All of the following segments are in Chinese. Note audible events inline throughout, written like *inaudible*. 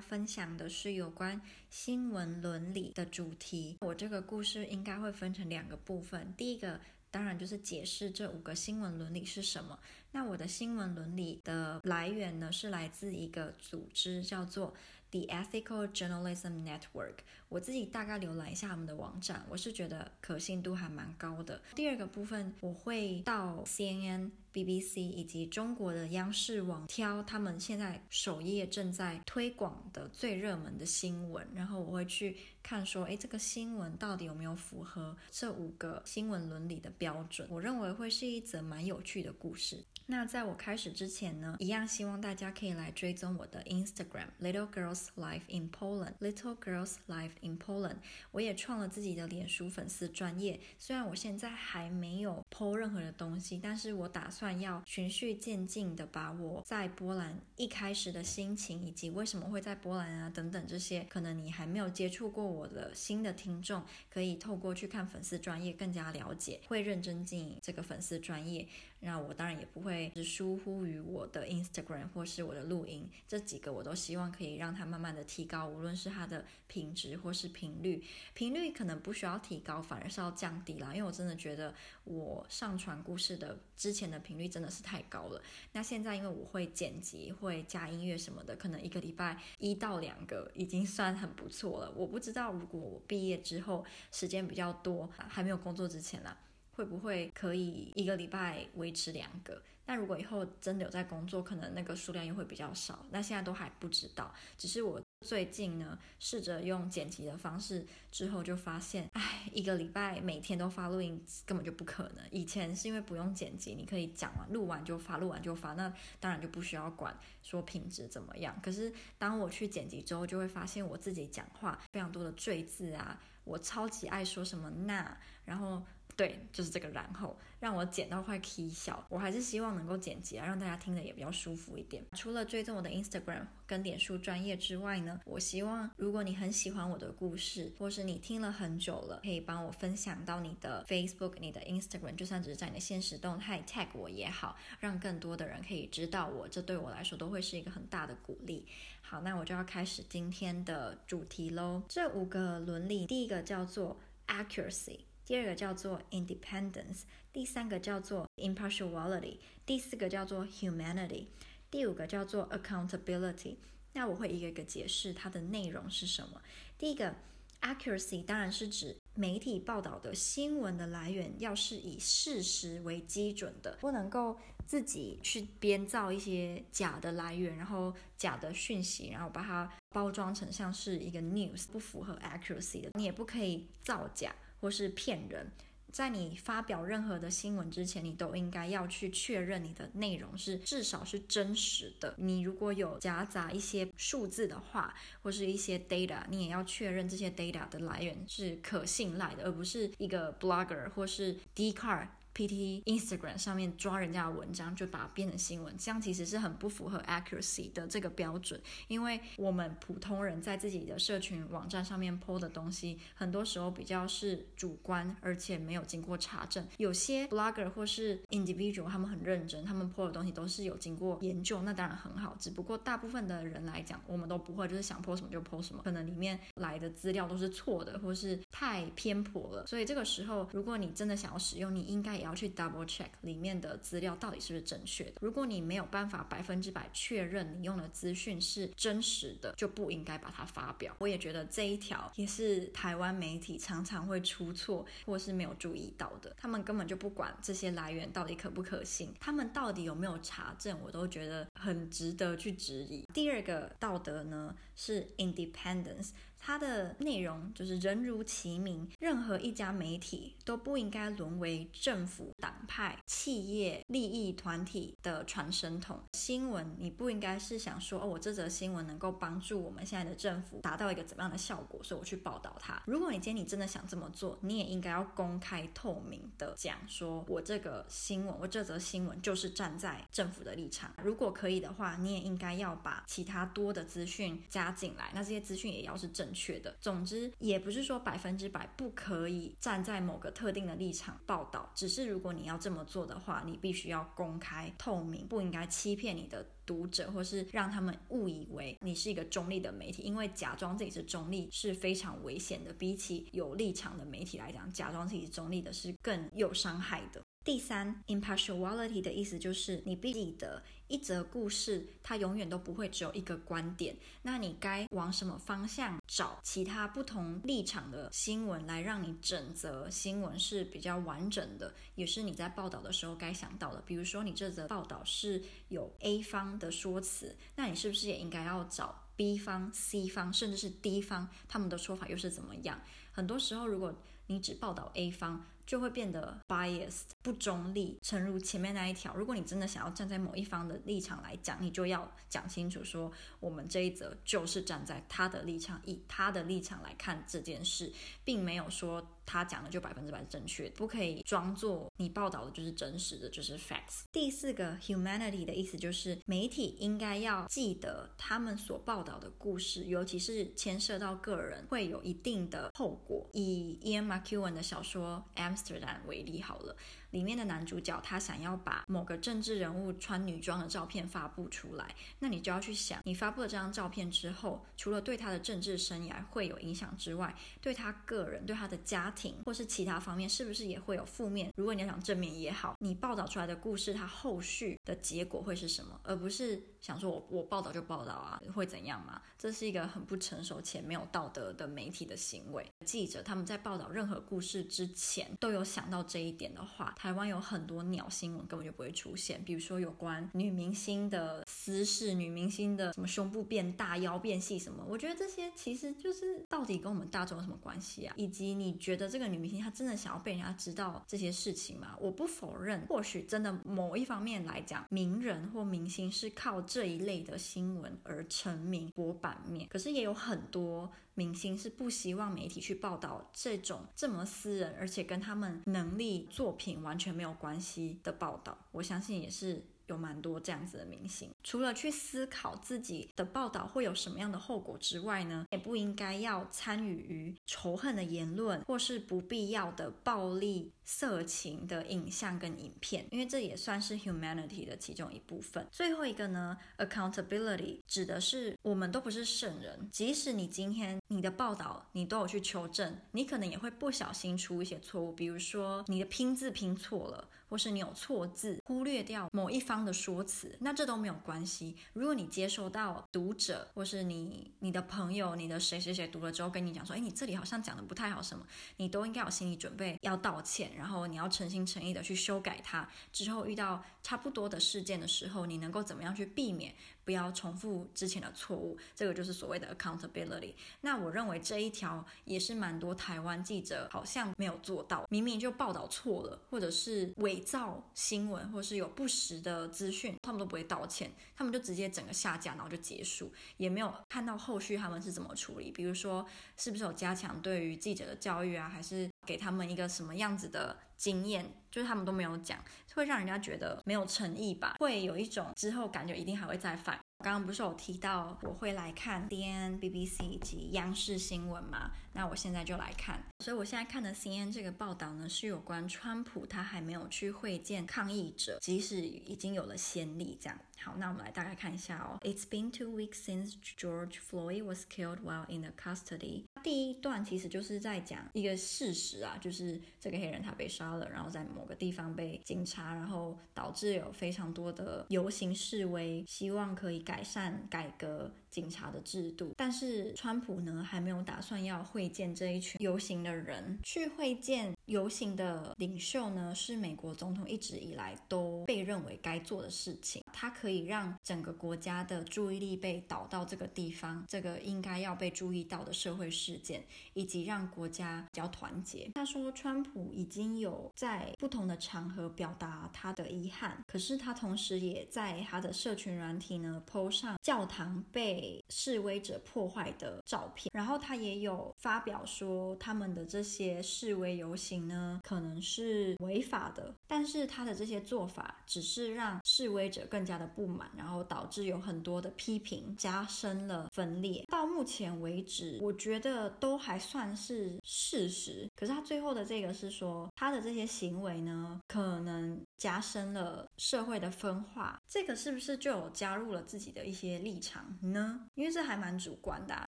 分享的是有关新闻伦理的主题。我这个故事应该会分成两个部分，第一个。当然，就是解释这五个新闻伦理是什么。那我的新闻伦理的来源呢，是来自一个组织，叫做 The Ethical Journalism Network。我自己大概浏览一下他们的网站，我是觉得可信度还蛮高的。第二个部分，我会到 CNN、BBC 以及中国的央视网挑他们现在首页正在推广的最热门的新闻，然后我会去看说，诶，这个新闻到底有没有符合这五个新闻伦理的标准？我认为会是一则蛮有趣的故事。那在我开始之前呢，一样希望大家可以来追踪我的 Instagram Little Girls Life in Poland Little Girls Life in Poland。我也创了自己的脸书粉丝专业，虽然我现在还没有偷任何的东西，但是我打算要循序渐进的把我在波兰一开始的心情，以及为什么会在波兰啊等等这些，可能你还没有接触过我的新的听众，可以透过去看粉丝专业更加了解，会认真经营这个粉丝专业。那我当然也不会。是疏忽于我的 Instagram 或是我的录音，这几个我都希望可以让它慢慢的提高，无论是它的品质或是频率，频率可能不需要提高，反而是要降低啦。因为我真的觉得我上传故事的之前的频率真的是太高了。那现在因为我会剪辑，会加音乐什么的，可能一个礼拜一到两个已经算很不错了。我不知道如果我毕业之后时间比较多，还没有工作之前啦。会不会可以一个礼拜维持两个？那如果以后真的有在工作，可能那个数量又会比较少。那现在都还不知道，只是我最近呢试着用剪辑的方式，之后就发现，哎，一个礼拜每天都发录音根本就不可能。以前是因为不用剪辑，你可以讲完录完就发，录完就发，那当然就不需要管说品质怎么样。可是当我去剪辑之后，就会发现我自己讲话非常多的赘字啊，我超级爱说什么那，然后。对，就是这个，然后让我剪到快起笑。我还是希望能够剪辑啊，让大家听得也比较舒服一点。除了追踪我的 Instagram 跟脸书专业之外呢，我希望如果你很喜欢我的故事，或是你听了很久了，可以帮我分享到你的 Facebook、你的 Instagram，就算只是在你的现实动态 tag 我也好，让更多的人可以知道我，这对我来说都会是一个很大的鼓励。好，那我就要开始今天的主题喽。这五个伦理，第一个叫做 accuracy。第二个叫做 independence，第三个叫做 impartiality，第四个叫做 humanity，第五个叫做 accountability。那我会一个一个解释它的内容是什么。第一个 accuracy 当然是指媒体报道的新闻的来源要是以事实为基准的，不能够自己去编造一些假的来源，然后假的讯息，然后把它包装成像是一个 news，不符合 accuracy 的，你也不可以造假。或是骗人，在你发表任何的新闻之前，你都应该要去确认你的内容是至少是真实的。你如果有夹杂一些数字的话，或是一些 data，你也要确认这些 data 的来源是可信赖的，而不是一个 blogger 或是 Dcard。PT Instagram 上面抓人家的文章，就把它变成新闻，这样其实是很不符合 accuracy 的这个标准。因为我们普通人在自己的社群网站上面 po 的东西，很多时候比较是主观，而且没有经过查证。有些 blogger 或是 individual 他们很认真，他们 po 的东西都是有经过研究，那当然很好。只不过大部分的人来讲，我们都不会，就是想 po 什么就 po 什么，可能里面来的资料都是错的，或是太偏颇了。所以这个时候，如果你真的想要使用，你应该也要去 double check 里面的资料到底是不是正确的。如果你没有办法百分之百确认你用的资讯是真实的，就不应该把它发表。我也觉得这一条也是台湾媒体常常会出错或是没有注意到的。他们根本就不管这些来源到底可不可信，他们到底有没有查证，我都觉得很值得去质疑。第二个道德呢是 independence。它的内容就是人如其名，任何一家媒体都不应该沦为政府、党派、企业、利益团体的传声筒。新闻你不应该是想说，哦，我这则新闻能够帮助我们现在的政府达到一个怎么样的效果，所以我去报道它。如果你今天你真的想这么做，你也应该要公开透明的讲说，我这个新闻，我这则新闻就是站在政府的立场。如果可以的话，你也应该要把其他多的资讯加进来，那这些资讯也要是正。正确的。总之，也不是说百分之百不可以站在某个特定的立场报道，只是如果你要这么做的话，你必须要公开透明，不应该欺骗你的读者，或是让他们误以为你是一个中立的媒体，因为假装自己是中立是非常危险的。比起有立场的媒体来讲，假装自己是中立的是更有伤害的。第三，impartiality 的意思就是你必记得一则故事，它永远都不会只有一个观点。那你该往什么方向找其他不同立场的新闻，来让你整则新闻是比较完整的，也是你在报道的时候该想到的。比如说，你这则报道是有 A 方的说辞，那你是不是也应该要找 B 方、C 方，甚至是 D 方，他们的说法又是怎么样？很多时候，如果你只报道 A 方，就会变得 biased 不中立，诚如前面那一条。如果你真的想要站在某一方的立场来讲，你就要讲清楚说，我们这一则就是站在他的立场，以他的立场来看这件事，并没有说。他讲的就百分之百正确，不可以装作你报道的就是真实的，就是 facts。第四个 humanity 的意思就是媒体应该要记得他们所报道的故事，尤其是牵涉到个人，会有一定的后果。以 Ian McEwan 的小说《Amsterdam》为例好了。里面的男主角他想要把某个政治人物穿女装的照片发布出来，那你就要去想，你发布了这张照片之后，除了对他的政治生涯会有影响之外，对他个人、对他的家庭或是其他方面，是不是也会有负面？如果你要讲正面也好，你报道出来的故事，它后续的结果会是什么？而不是想说我我报道就报道啊，会怎样嘛？这是一个很不成熟且没有道德的媒体的行为。记者他们在报道任何故事之前，都有想到这一点的话。台湾有很多鸟新闻根本就不会出现，比如说有关女明星的私事、女明星的什么胸部变大、腰变细什么，我觉得这些其实就是到底跟我们大众有什么关系啊？以及你觉得这个女明星她真的想要被人家知道这些事情吗？我不否认，或许真的某一方面来讲，名人或明星是靠这一类的新闻而成名、博版面，可是也有很多。明星是不希望媒体去报道这种这么私人，而且跟他们能力、作品完完全没有关系的报道。我相信也是。有蛮多这样子的明星，除了去思考自己的报道会有什么样的后果之外呢，也不应该要参与于仇恨的言论或是不必要的暴力、色情的影像跟影片，因为这也算是 humanity 的其中一部分。最后一个呢，accountability 指的是我们都不是圣人，即使你今天你的报道你都有去求证，你可能也会不小心出一些错误，比如说你的拼字拼错了。或是你有错字，忽略掉某一方的说辞，那这都没有关系。如果你接收到读者或是你你的朋友、你的谁谁谁读了之后跟你讲说，哎，你这里好像讲的不太好什么，你都应该有心理准备要道歉，然后你要诚心诚意的去修改它。之后遇到差不多的事件的时候，你能够怎么样去避免？不要重复之前的错误，这个就是所谓的 accountability。那我认为这一条也是蛮多台湾记者好像没有做到，明明就报道错了，或者是伪造新闻，或是有不实的资讯，他们都不会道歉，他们就直接整个下架，然后就结束，也没有看到后续他们是怎么处理，比如说是不是有加强对于记者的教育啊，还是给他们一个什么样子的经验，就是他们都没有讲。会让人家觉得没有诚意吧，会有一种之后感觉一定还会再犯。刚刚不是有提到我会来看 DNN、BBC 以及央视新闻嘛？那我现在就来看。所以我现在看的 C N 这个报道呢，是有关川普他还没有去会见抗议者，即使已经有了先例。这样，好，那我们来大概看一下哦。It's been two weeks since George Floyd was killed while in the custody. 第一段其实就是在讲一个事实啊，就是这个黑人他被杀了，然后在某个地方被警察，然后导致有非常多的游行示威，希望可以改善改革。警察的制度，但是川普呢，还没有打算要会见这一群游行的人。去会见游行的领袖呢，是美国总统一直以来都被认为该做的事情。他可以让整个国家的注意力被导到这个地方，这个应该要被注意到的社会事件，以及让国家比较团结。他说，川普已经有在不同的场合表达他的遗憾，可是他同时也在他的社群软体呢，po 上教堂被被示威者破坏的照片。然后他也有发表说，他们的这些示威游行呢，可能是违法的，但是他的这些做法只是让示威者更加的不满，然后导致有很多的批评，加深了分裂。到目前为止，我觉得都还算是事实。可是他最后的这个是说，他的这些行为呢，可能加深了社会的分化。这个是不是就有加入了自己的一些立场呢？因为这还蛮主观的，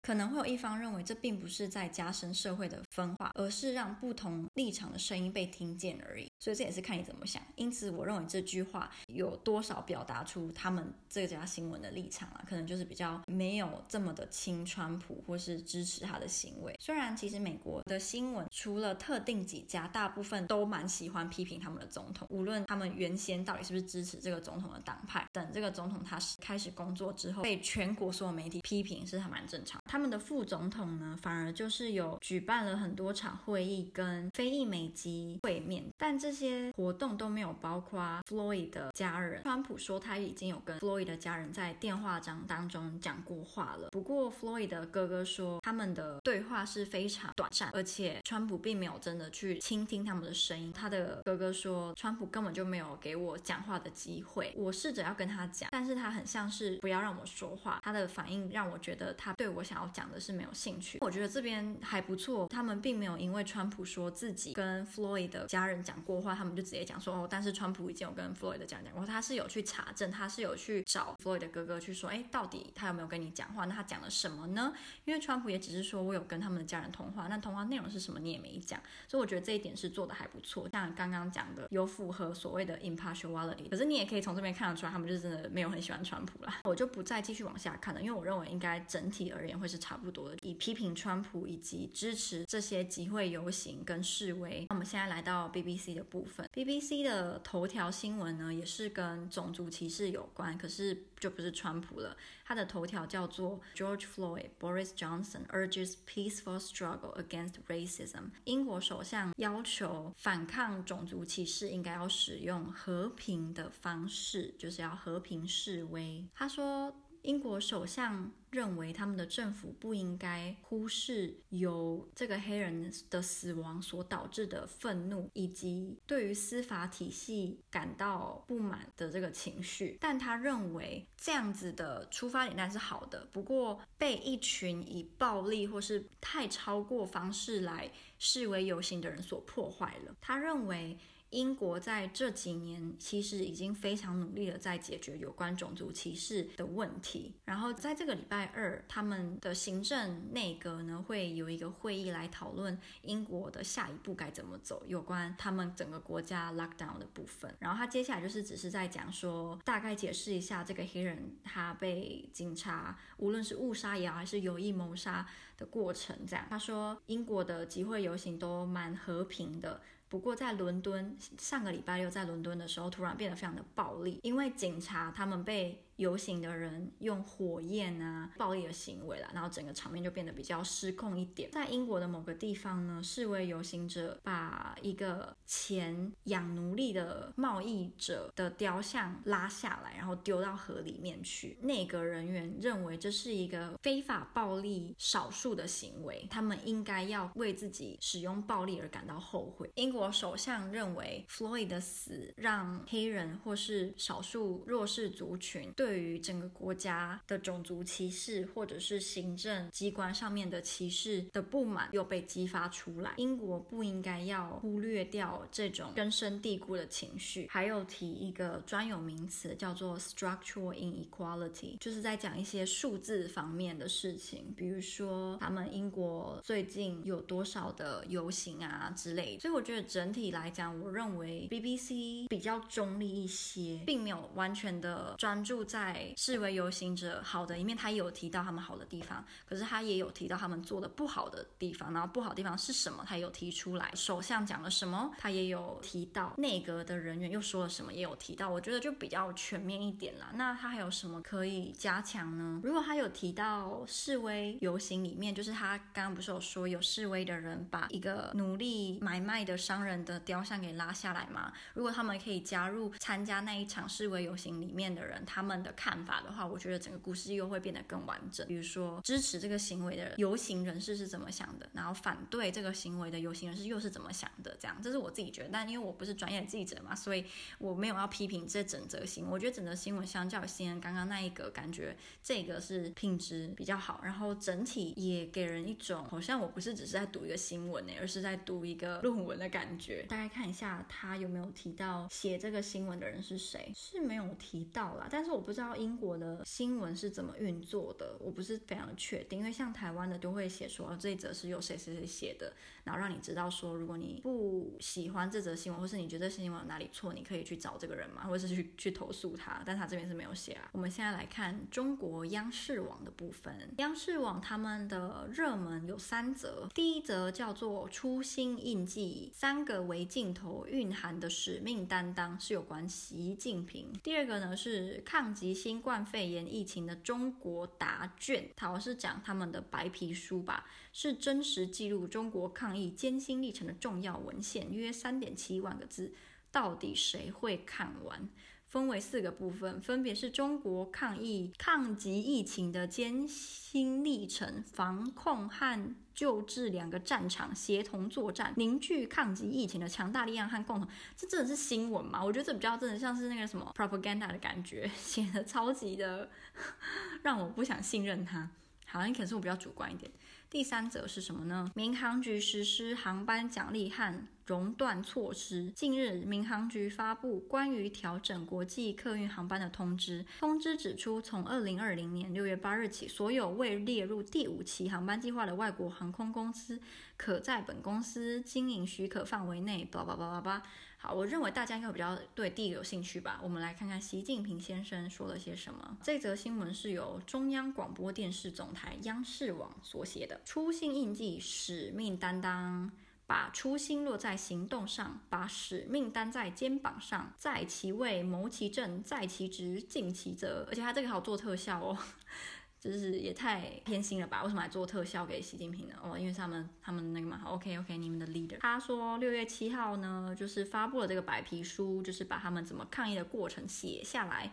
可能会有一方认为这并不是在加深社会的分化，而是让不同立场的声音被听见而已。所以这也是看你怎么想。因此，我认为这句话有多少表达出他们这家新闻的立场啊？可能就是比较没有这么的亲川普，或是支持他的行为。虽然其实美国的新闻除了特定几家，大部分都蛮喜欢批评他们的总统，无论他们原先到底是不是支持这个总统的党派。等这个总统他开始工作之后，被全国所媒体批评是还蛮正常。他们的副总统呢，反而就是有举办了很多场会议，跟非裔美籍会面，但这些活动都没有包括 Floyd 的家人。川普说他已经有跟 Floyd 的家人在电话章当中讲过话了，不过 Floyd 的哥哥说他们的对话是非常短暂，而且川普并没有真的去倾听他们的声音。他的哥哥说，川普根本就没有给我讲话的机会，我试着要跟他讲，但是他很像是不要让我说话。他的反应让我觉得他对我想要讲的是没有兴趣。我觉得这边还不错，他们并没有因为川普说自己跟 Floyd 的家人讲过话，他们就直接讲说哦，但是川普已经有跟 Floyd 的家人讲过，他是有去查证，他是有去找 Floyd 的哥哥去说，哎，到底他有没有跟你讲话？那他讲了什么呢？因为川普也只是说我有跟他们的家人通话，那通话内容是什么你也没讲，所以我觉得这一点是做的还不错。像刚刚讲的，有符合所谓的 impartiality，可是你也可以从这边看得出来，他们就是真的没有很喜欢川普啦。我就不再继续往下看了，因为我认为应该整体而言会是差不多的，以批评川普以及支持这些集会游行跟示威。那我们现在来到 BBC 的部分，BBC 的头条新闻呢，也是跟种族歧视有关，可是就不是川普了。它的头条叫做 George Floyd Boris Johnson urges peaceful struggle against racism。英国首相要求反抗种族歧视应该要使用和平的方式，就是要和平示威。他说。英国首相认为，他们的政府不应该忽视由这个黑人的死亡所导致的愤怒，以及对于司法体系感到不满的这个情绪。但他认为这样子的出发点当然是好的，不过被一群以暴力或是太超过方式来示威游行的人所破坏了。他认为。英国在这几年其实已经非常努力的在解决有关种族歧视的问题。然后在这个礼拜二，他们的行政内阁呢会有一个会议来讨论英国的下一步该怎么走，有关他们整个国家 lockdown 的部分。然后他接下来就是只是在讲说，大概解释一下这个黑人他被警察无论是误杀也好，还是有意谋杀的过程。这样，他说英国的集会游行都蛮和平的。不过，在伦敦上个礼拜六在伦敦的时候，突然变得非常的暴力，因为警察他们被。游行的人用火焰啊，暴力的行为啦，然后整个场面就变得比较失控一点。在英国的某个地方呢，示威游行者把一个前养奴隶的贸易者的雕像拉下来，然后丢到河里面去。内阁人员认为这是一个非法暴力少数的行为，他们应该要为自己使用暴力而感到后悔。英国首相认为，Floyd 的死让黑人或是少数弱势族群对对于整个国家的种族歧视，或者是行政机关上面的歧视的不满又被激发出来。英国不应该要忽略掉这种根深蒂固的情绪。还有提一个专有名词叫做 structural inequality，就是在讲一些数字方面的事情，比如说他们英国最近有多少的游行啊之类的。所以我觉得整体来讲，我认为 BBC 比较中立一些，并没有完全的专注在。在示威游行者好的一面，他也有提到他们好的地方，可是他也有提到他们做的不好的地方。然后不好的地方是什么？他也有提出来。首相讲了什么？他也有提到。内阁的人员又说了什么？也有提到。我觉得就比较全面一点啦。那他还有什么可以加强呢？如果他有提到示威游行里面，就是他刚刚不是有说有示威的人把一个奴隶买卖的商人的雕像给拉下来吗？如果他们可以加入参加那一场示威游行里面的人，他们的。看法的话，我觉得整个故事又会变得更完整。比如说，支持这个行为的游行人士是怎么想的，然后反对这个行为的游行人士又是怎么想的，这样，这是我自己觉得。但因为我不是专业记者嘛，所以我没有要批评这整则新闻。我觉得整则新闻相较先刚刚那一个，感觉这个是品质比较好，然后整体也给人一种好像我不是只是在读一个新闻呢，而是在读一个论文的感觉。大概看一下他有没有提到写这个新闻的人是谁，是没有提到啦。但是我不知道英国的新闻是怎么运作的，我不是非常确定。因为像台湾的都会写说，这一则是由谁谁谁写的，然后让你知道说，如果你不喜欢这则新闻，或是你觉得这新闻有哪里错，你可以去找这个人嘛，或者是去去投诉他。但他这边是没有写啊。我们现在来看中国央视网的部分，央视网他们的热门有三则，第一则叫做“初心印记”，三个微镜头蕴含的使命担当是有关习近平。第二个呢是抗击新冠肺炎疫情的中国答卷，好像是讲他们的白皮书吧，是真实记录中国抗疫艰辛历程的重要文献，约三点七万个字，到底谁会看完？分为四个部分，分别是中国抗疫、抗击疫情的艰辛历程、防控和救治两个战场协同作战，凝聚抗击疫情的强大力量和共同。这真的是新闻吗？我觉得这比较真的像是那个什么 propaganda 的感觉，*laughs* 写的超级的 *laughs* 让我不想信任他。好，你可能是我比较主观一点。第三则是什么呢？民航局实施航班奖励和熔断措施。近日，民航局发布关于调整国际客运航班的通知。通知指出，从二零二零年六月八日起，所有未列入第五期航班计划的外国航空公司，可在本公司经营许可范围内。叭叭叭叭叭。好，我认为大家应该比较对第一个有兴趣吧。我们来看看习近平先生说了些什么。这则新闻是由中央广播电视总台央视网所写的。初心印记，使命担当。把初心落在行动上，把使命担在肩膀上，在其位谋其政，在其职尽其责。而且他这个好做特效哦，*laughs* 就是也太偏心了吧？为什么还做特效给习近平呢？哦，因为他们他们那个嘛。OK OK，你们的 leader。他说六月七号呢，就是发布了这个白皮书，就是把他们怎么抗议的过程写下来。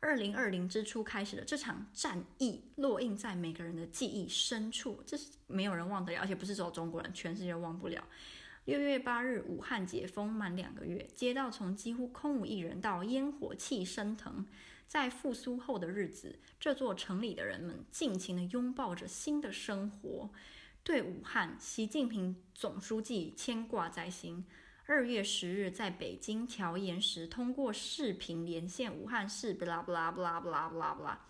二零二零之初开始的这场战役，烙印在每个人的记忆深处，这是没有人忘得了，而且不是只有中国人，全世界忘不了。六月八日，武汉解封满两个月，街道从几乎空无一人到烟火气升腾，在复苏后的日子，这座城里的人们尽情地拥抱着新的生活，对武汉，习近平总书记牵挂在心。二月十日，在北京调研时，通过视频连线武汉市，不啦不啦不啦不啦不啦不啦，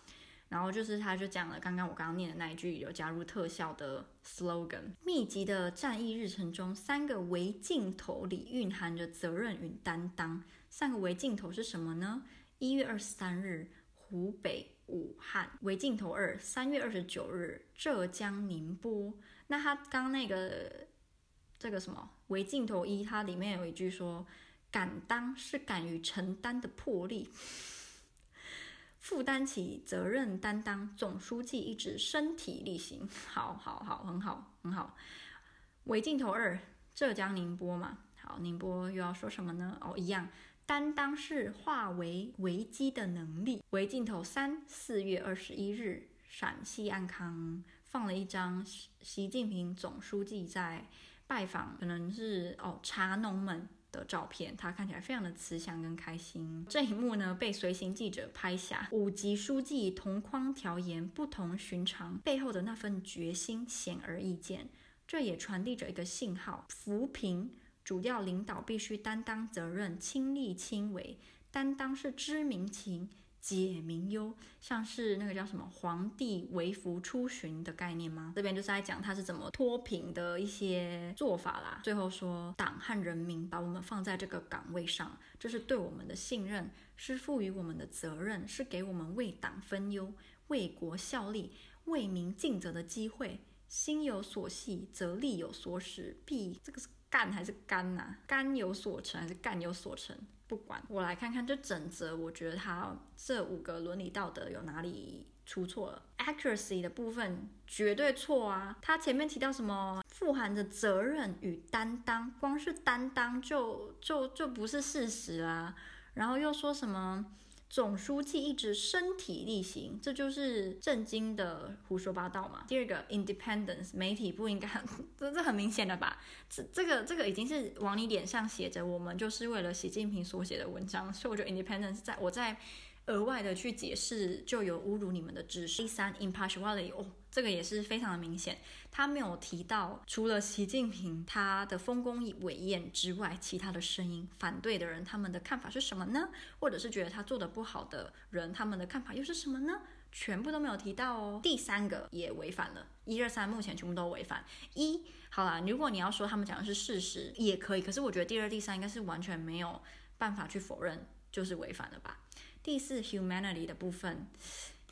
然后就是他就讲了刚刚我刚刚念的那一句有加入特效的 slogan。密集的战役日程中，三个微镜头里蕴含着责任与担当。三个微镜头是什么呢？一月二十三日，湖北武汉；微镜头二，三月二十九日，浙江宁波。那他刚那个。这个什么微镜头一，它里面有一句说：“敢当是敢于承担的魄力，负担起责任担当。”总书记一直身体力行，好好好，很好很好。微镜头二，浙江宁波嘛，好，宁波又要说什么呢？哦，一样，担当是化为危机的能力。微镜头三，四月二十一日，陕西安康放了一张习近平总书记在。拜访可能是哦茶农们的照片，他看起来非常的慈祥跟开心。*laughs* 这一幕呢被随行记者拍下，五级书记同框调研，不同寻常，背后的那份决心显而易见。这也传递着一个信号：扶贫主要领导必须担当责任，亲力亲为，担当是知民情。解民忧，像是那个叫什么“皇帝微服出巡”的概念吗？这边就是在讲他是怎么脱贫的一些做法啦。最后说，党和人民把我们放在这个岗位上，这是对我们的信任，是赋予我们的责任，是给我们为党分忧、为国效力、为民尽责的机会。心有所系，则力有所使，必这个是干还是干呐、啊？肝有所成还是干有所成？不管，我来看看就整则，我觉得他这五个伦理道德有哪里出错了？Accuracy 的部分绝对错啊！他前面提到什么富含着责任与担当，光是担当就就就不是事实啊。然后又说什么总书记一直身体力行，这就是震惊的胡说八道嘛。第二个，independence，媒体不应该，这这很明显的吧？这这个这个已经是往你脸上写着，我们就是为了习近平所写的文章，所以我觉得 independence 在我在。额外的去解释，就有侮辱你们的知识。第三，impartiality，哦，这个也是非常的明显。他没有提到除了习近平他的丰功伟业之外，其他的声音，反对的人他们的看法是什么呢？或者是觉得他做得不好的人，他们的看法又是什么呢？全部都没有提到哦。第三个也违反了，一二三，目前全部都违反。一，好啦，如果你要说他们讲的是事实，也可以。可是我觉得第二、第三应该是完全没有办法去否认，就是违反了吧。第四，humanity 的部分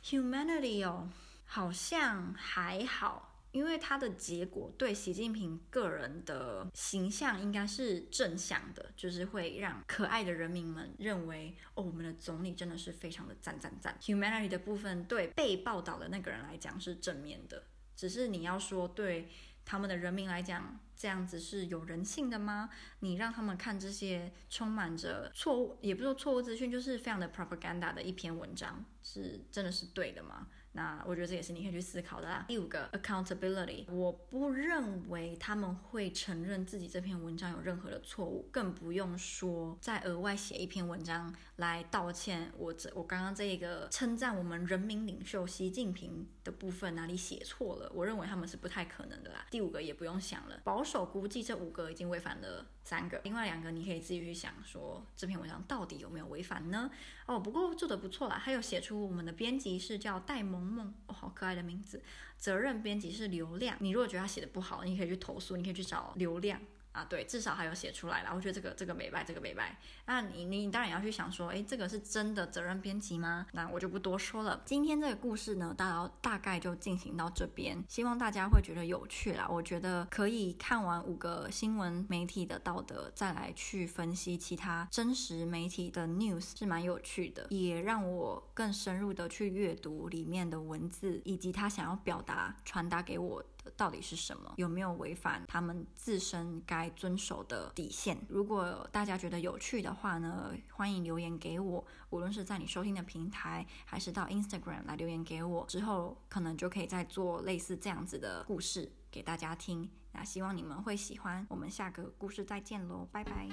，humanity 哦，好像还好，因为它的结果对习近平个人的形象应该是正向的，就是会让可爱的人民们认为，哦，我们的总理真的是非常的赞赞赞。humanity 的部分对被报道的那个人来讲是正面的，只是你要说对他们的人民来讲。这样子是有人性的吗？你让他们看这些充满着错误，也不说错误资讯，就是非常的 propaganda 的一篇文章，是真的是对的吗？那我觉得这也是你可以去思考的啦。第五个 accountability，我不认为他们会承认自己这篇文章有任何的错误，更不用说再额外写一篇文章来道歉。我这我刚刚这一个称赞我们人民领袖习近平的部分哪里写错了？我认为他们是不太可能的啦。第五个也不用想了，保守估计这五个已经违反了三个，另外两个你可以自己去想说这篇文章到底有没有违反呢？哦，不过做的不错啦，还有写出我们的编辑是叫戴萌。萌哦，好可爱的名字。责任编辑是流量，你如果觉得他写的不好，你可以去投诉，你可以去找流量。啊，对，至少还有写出来了，我觉得这个这个没败，这个没败。那你你当然要去想说，诶，这个是真的责任编辑吗？那我就不多说了。今天这个故事呢，大大概就进行到这边，希望大家会觉得有趣啦。我觉得可以看完五个新闻媒体的道德，再来去分析其他真实媒体的 news 是蛮有趣的，也让我更深入的去阅读里面的文字，以及他想要表达传达给我到底是什么？有没有违反他们自身该遵守的底线？如果大家觉得有趣的话呢，欢迎留言给我，无论是在你收听的平台，还是到 Instagram 来留言给我，之后可能就可以再做类似这样子的故事给大家听。那希望你们会喜欢，我们下个故事再见喽，拜拜。